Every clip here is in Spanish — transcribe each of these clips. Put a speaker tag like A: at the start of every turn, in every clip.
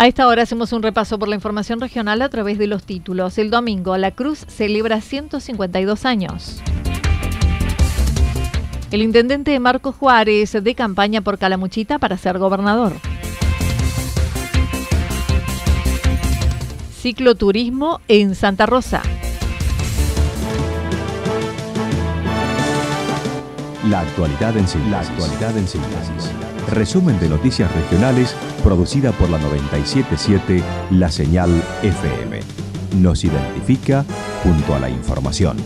A: A esta hora hacemos un repaso por la información regional a través de los títulos. El domingo, La Cruz celebra 152 años. El intendente Marco Juárez de campaña por Calamuchita para ser gobernador. Cicloturismo en Santa Rosa.
B: La actualidad en síntesis. Resumen de noticias regionales producida por la 977 La Señal FM. Nos identifica junto a la información.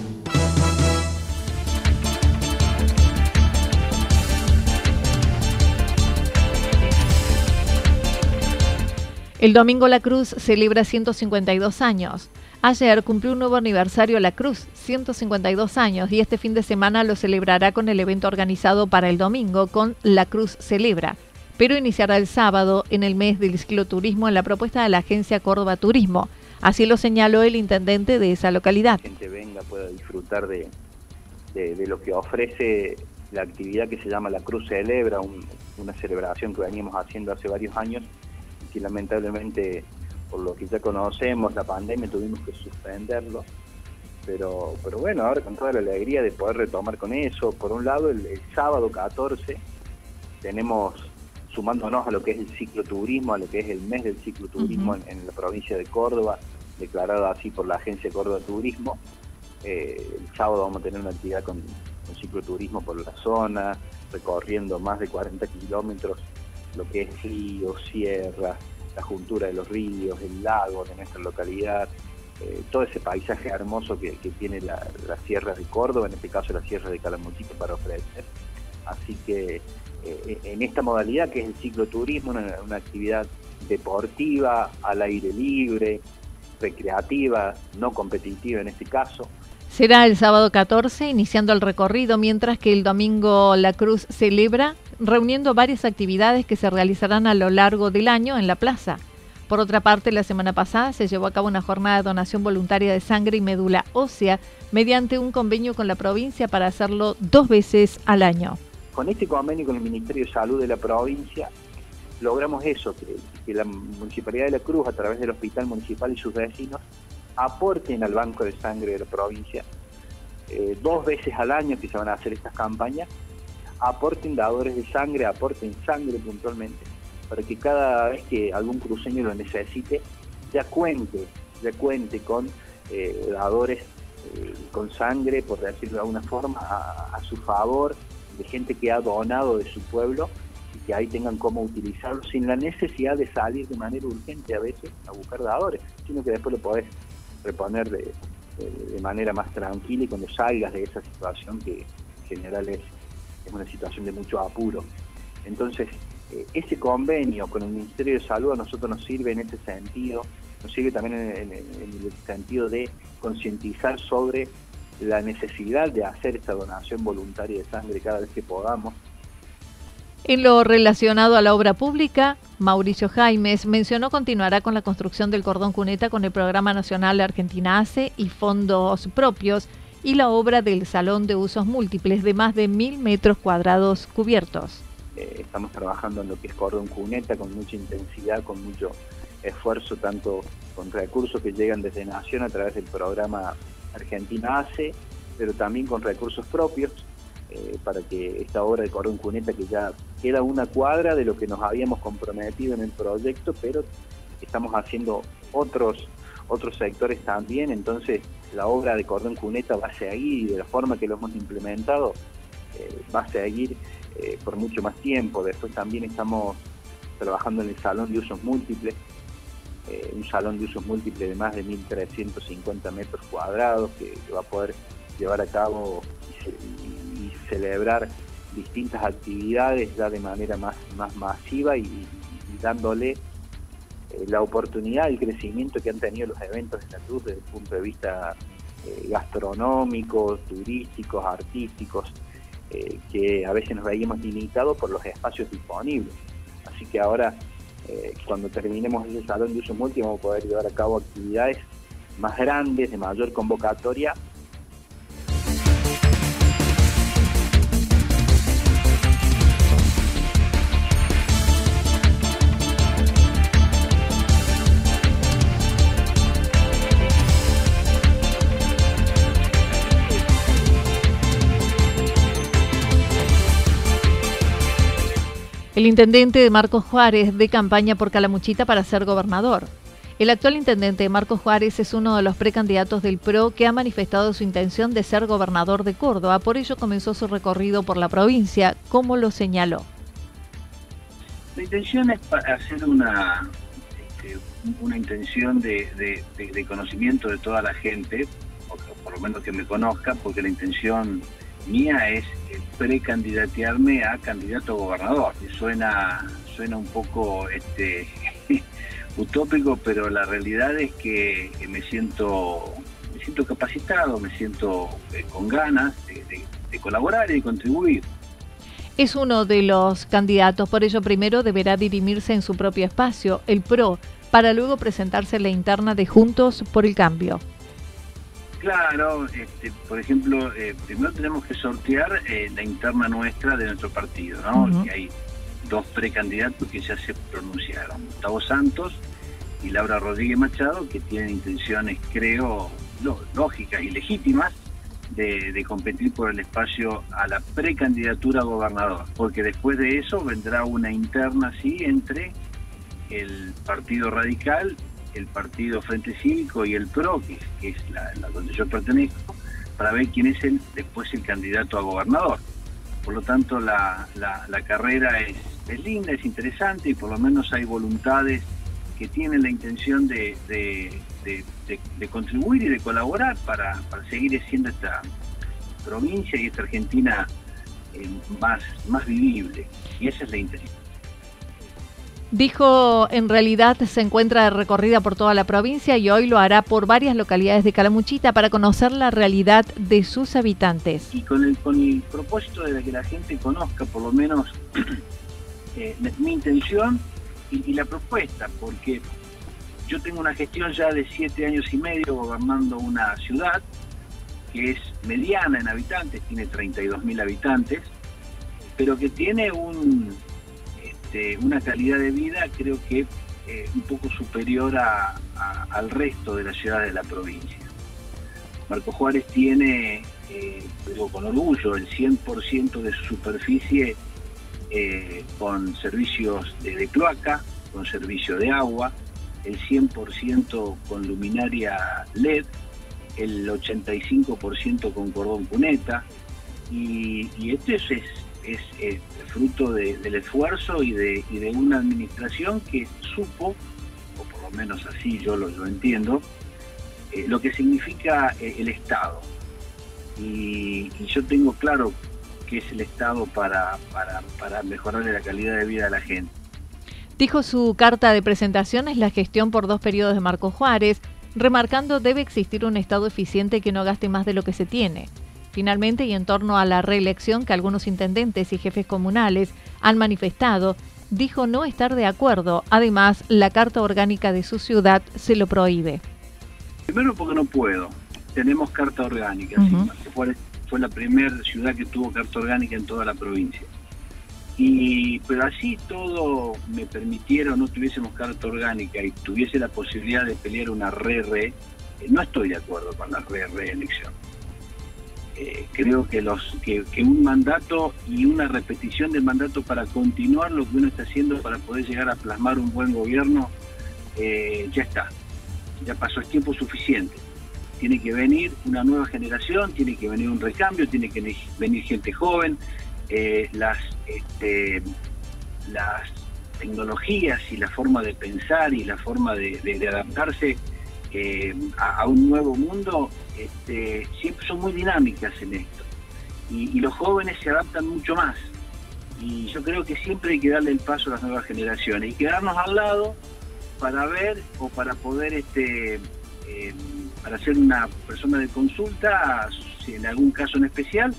A: El domingo La Cruz celebra 152 años. Ayer cumplió un nuevo aniversario La Cruz, 152 años, y este fin de semana lo celebrará con el evento organizado para el domingo con La Cruz Celebra, pero iniciará el sábado en el mes del cicloturismo en la propuesta de la agencia Córdoba Turismo. Así lo señaló el intendente de esa localidad.
C: Que la gente venga, pueda disfrutar de, de, lo que ofrece la actividad que se llama La Cruz Celebra, una celebración que veníamos haciendo hace varios años y que lamentablemente por lo que ya conocemos, la pandemia, tuvimos que suspenderlo. Pero, pero bueno, ahora con toda la alegría de poder retomar con eso. Por un lado, el, sábado 14 tenemos, sumándonos a lo que es el cicloturismo, a lo que es el mes del cicloturismo en, la provincia de Córdoba, declarado así por la agencia Córdoba Turismo. Eh, el sábado vamos a tener una actividad con, con cicloturismo por la zona, recorriendo más de 40 kilómetros, lo que es río, sierra, la juntura de los ríos, el lago de nuestra localidad, eh, todo ese paisaje hermoso que, tiene la, sierra de Córdoba, en este caso la sierra de Calamuchita para ofrecer. Así que eh, en esta modalidad que es el cicloturismo, una, una actividad deportiva, al aire libre, recreativa, no competitiva en este caso,
A: Será el sábado 14, iniciando el recorrido, mientras que el domingo La Cruz celebra, reuniendo varias actividades que se realizarán a lo largo del año en la plaza. Por otra parte, la semana pasada se llevó a cabo una jornada de donación voluntaria de sangre y médula ósea mediante un convenio con la provincia para hacerlo dos veces al año.
C: Con este convenio con el Ministerio de Salud de la provincia logramos eso, que, la Municipalidad de La Cruz, a través del Hospital Municipal y sus vecinos, aporten al Banco de Sangre de la provincia, eh, dos veces al año que se van a hacer estas campañas, aporten dadores de sangre, aporten sangre puntualmente, para que cada vez que algún cruceño lo necesite, ya cuente, ya cuente con eh, dadores eh, con sangre, por decirlo de alguna forma, a, su favor, de gente que ha donado de su pueblo y que ahí tengan cómo utilizarlo sin la necesidad de salir de manera urgente a veces a buscar dadores, sino que después lo podés reponer de, manera más tranquila y cuando salgas de esa situación que en general es, es una situación de mucho apuro. Entonces, eh, ese convenio con el Ministerio de Salud a nosotros nos sirve en ese sentido, nos sirve también en, el sentido de concientizar sobre la necesidad de hacer esta donación voluntaria de sangre cada vez que podamos.
A: En lo relacionado a la obra pública, Mauricio Jaimes mencionó continuará con la construcción del cordón cuneta con el Programa Nacional Argentina ACE y fondos propios y la obra del Salón de Usos Múltiples de más de mil metros cuadrados cubiertos.
C: Eh, estamos trabajando en lo que es cordón cuneta con mucha intensidad, con mucho esfuerzo, tanto con recursos que llegan desde Nación a través del programa Argentina ACE, pero también con recursos propios eh, para que esta obra de Cordón Cuneta, que ya queda una cuadra de lo que nos habíamos comprometido en el proyecto, pero estamos haciendo otros otros sectores también, entonces la obra de Cordón Cuneta va a seguir y de la forma que lo hemos implementado eh, va a seguir eh, por mucho más tiempo. Después también estamos trabajando en el salón de usos múltiples, un salón de usos múltiples de más de 1.350 metros cuadrados que, va a poder llevar a cabo celebrar distintas actividades ya de manera más, más masiva y, dándole eh, la oportunidad, el crecimiento que han tenido los eventos de la desde el punto de vista eh, gastronómico, turísticos, artísticos, eh, que a veces nos veíamos limitados por los espacios disponibles. Así que ahora, cuando terminemos ese salón de uso múltiplo, vamos a poder llevar a cabo actividades más grandes, de mayor convocatoria
A: El intendente de Marcos Juárez de campaña por Calamuchita para ser gobernador. El actual intendente Marcos Juárez es uno de los precandidatos del PRO que ha manifestado su intención de ser gobernador de Córdoba, por ello comenzó su recorrido por la provincia, como lo señaló.
D: La intención es hacer una, este, una intención de, conocimiento de toda la gente, por lo menos que me conozca, porque la intención mía es precandidatearme a candidato a gobernador. Suena, suena un poco este, utópico, pero la realidad es que me siento, me siento capacitado, me siento eh, con ganas de, de colaborar y de contribuir.
A: Es uno de los candidatos, por ello primero deberá dirimirse en su propio espacio, el PRO, para luego presentarse en la interna de Juntos por el Cambio.
D: Claro, este, por ejemplo, eh, primero tenemos que sortear eh, la interna nuestra de nuestro partido, ¿no? hay dos precandidatos que ya se pronunciaron, Gustavo Santos y Laura Rodríguez Machado, que tienen intenciones, creo, lógicas y legítimas de, competir por el espacio a la precandidatura a gobernador, porque después de eso vendrá una interna, sí, entre el Partido Radical el partido Frente Cívico y el PRO, que, es la, donde yo pertenezco, para ver quién es el, después el candidato a gobernador. Por lo tanto, la, carrera es, linda, es interesante y por lo menos hay voluntades que tienen la intención de, contribuir y de colaborar para, seguir siendo esta provincia y esta Argentina eh, más, más vivible. Y esa es la intención.
A: Dijo, en realidad se encuentra recorrida por toda la provincia y hoy lo hará por varias localidades de Calamuchita para conocer la realidad de sus habitantes.
D: Y con el, con el propósito de que la gente conozca por lo menos eh, mi intención y, la propuesta, porque yo tengo una gestión ya de siete años y medio gobernando una ciudad que es mediana en habitantes, tiene 32 mil habitantes, pero que tiene un este, una calidad de vida creo que eh, un poco superior al resto de las ciudades de la provincia. Marco Juárez tiene, eh, con orgullo, el 100% de su superficie eh, con servicios de, cloaca, con servicio de agua, el 100% con luminaria LED, el 85% con cordón cuneta, y, esto es, es, fruto del esfuerzo y de, una administración que supo, o por lo menos así yo lo, entiendo, eh, lo que significa eh, el Estado. Y, yo tengo claro que es el Estado para, para, para mejorarle la calidad de vida a la gente.
A: Dijo su carta de presentación es la gestión por dos periodos de Marco Juárez, remarcando debe existir un Estado eficiente que no gaste más de lo que se tiene. Finalmente, y en torno a la reelección que algunos intendentes y jefes comunales han manifestado, dijo no estar de acuerdo. Además, la Carta Orgánica de su ciudad se lo prohíbe.
D: Primero porque no puedo. Tenemos Carta Orgánica. fue, fue la primera ciudad que tuvo Carta Orgánica en toda la provincia. Y, pero así todo me permitiera o no tuviésemos carta orgánica y tuviese la posibilidad de pelear una re-re, no estoy de acuerdo con la re-reelección. Eh, creo que, los, que, un mandato y una repetición del mandato para continuar lo que uno está haciendo para poder llegar a plasmar un buen gobierno, eh, ya está, ya pasó el tiempo suficiente. Tiene que venir una nueva generación, tiene que venir un recambio, tiene que venir gente joven, eh, las, este, las tecnologías y la forma de pensar y la forma de, adaptarse a, un nuevo mundo este, siempre son muy dinámicas en esto. Y, los jóvenes se adaptan mucho más. Y yo creo que siempre hay que darle el paso a las nuevas generaciones y quedarnos al lado para ver o para poder, este, eh, para ser una persona de consulta, si en algún caso en especial,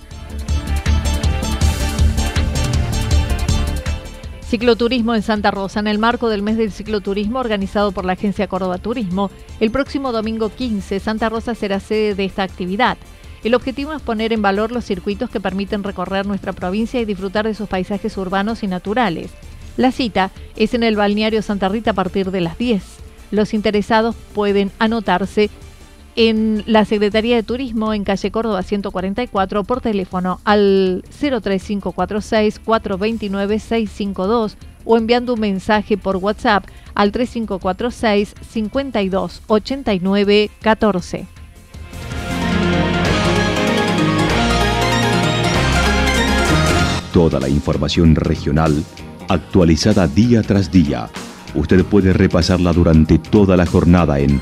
A: Cicloturismo en Santa Rosa, en el marco del mes del cicloturismo organizado por la Agencia Córdoba Turismo. El próximo domingo 15, Santa Rosa será sede de esta actividad. El objetivo es poner en valor los circuitos que permiten recorrer nuestra provincia y disfrutar de sus paisajes urbanos y naturales. La cita es en el balneario Santa Rita a partir de las 10. Los interesados pueden anotarse en la Secretaría de Turismo en calle Córdoba 144 por teléfono al 03546 429 652 o enviando un mensaje por WhatsApp al 3546 52 89 14.
B: Toda la información regional actualizada día tras día. Usted puede repasarla durante toda la jornada en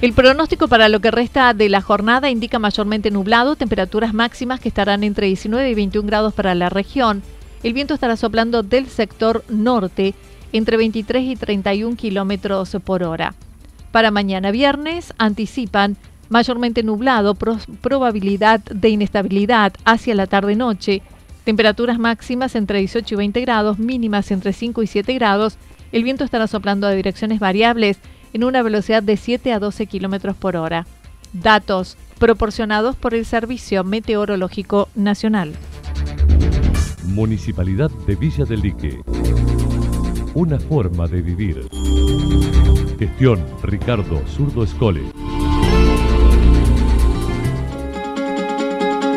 A: El pronóstico para lo que resta de la jornada indica mayormente nublado, temperaturas máximas que estarán entre 19 y 21 grados para la región. El viento estará soplando del sector norte entre 23 y 31 kilómetros por hora. Para mañana viernes anticipan mayormente nublado, probabilidad de inestabilidad hacia la tarde-noche, temperaturas máximas entre 18 y 20 grados, mínimas entre 5 y 7 grados. El viento estará soplando a direcciones variables en una velocidad de 7 a 12 kilómetros por hora. Datos proporcionados por el Servicio Meteorológico Nacional.
E: Municipalidad de Villa del Lique. Una forma de vivir. Gestión Ricardo Zurdo Escole.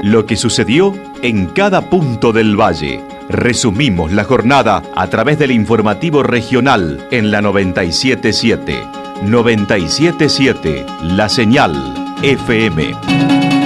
B: Lo que sucedió en cada punto del valle. Resumimos la jornada a través del informativo regional en la 977. 977 La Señal FM.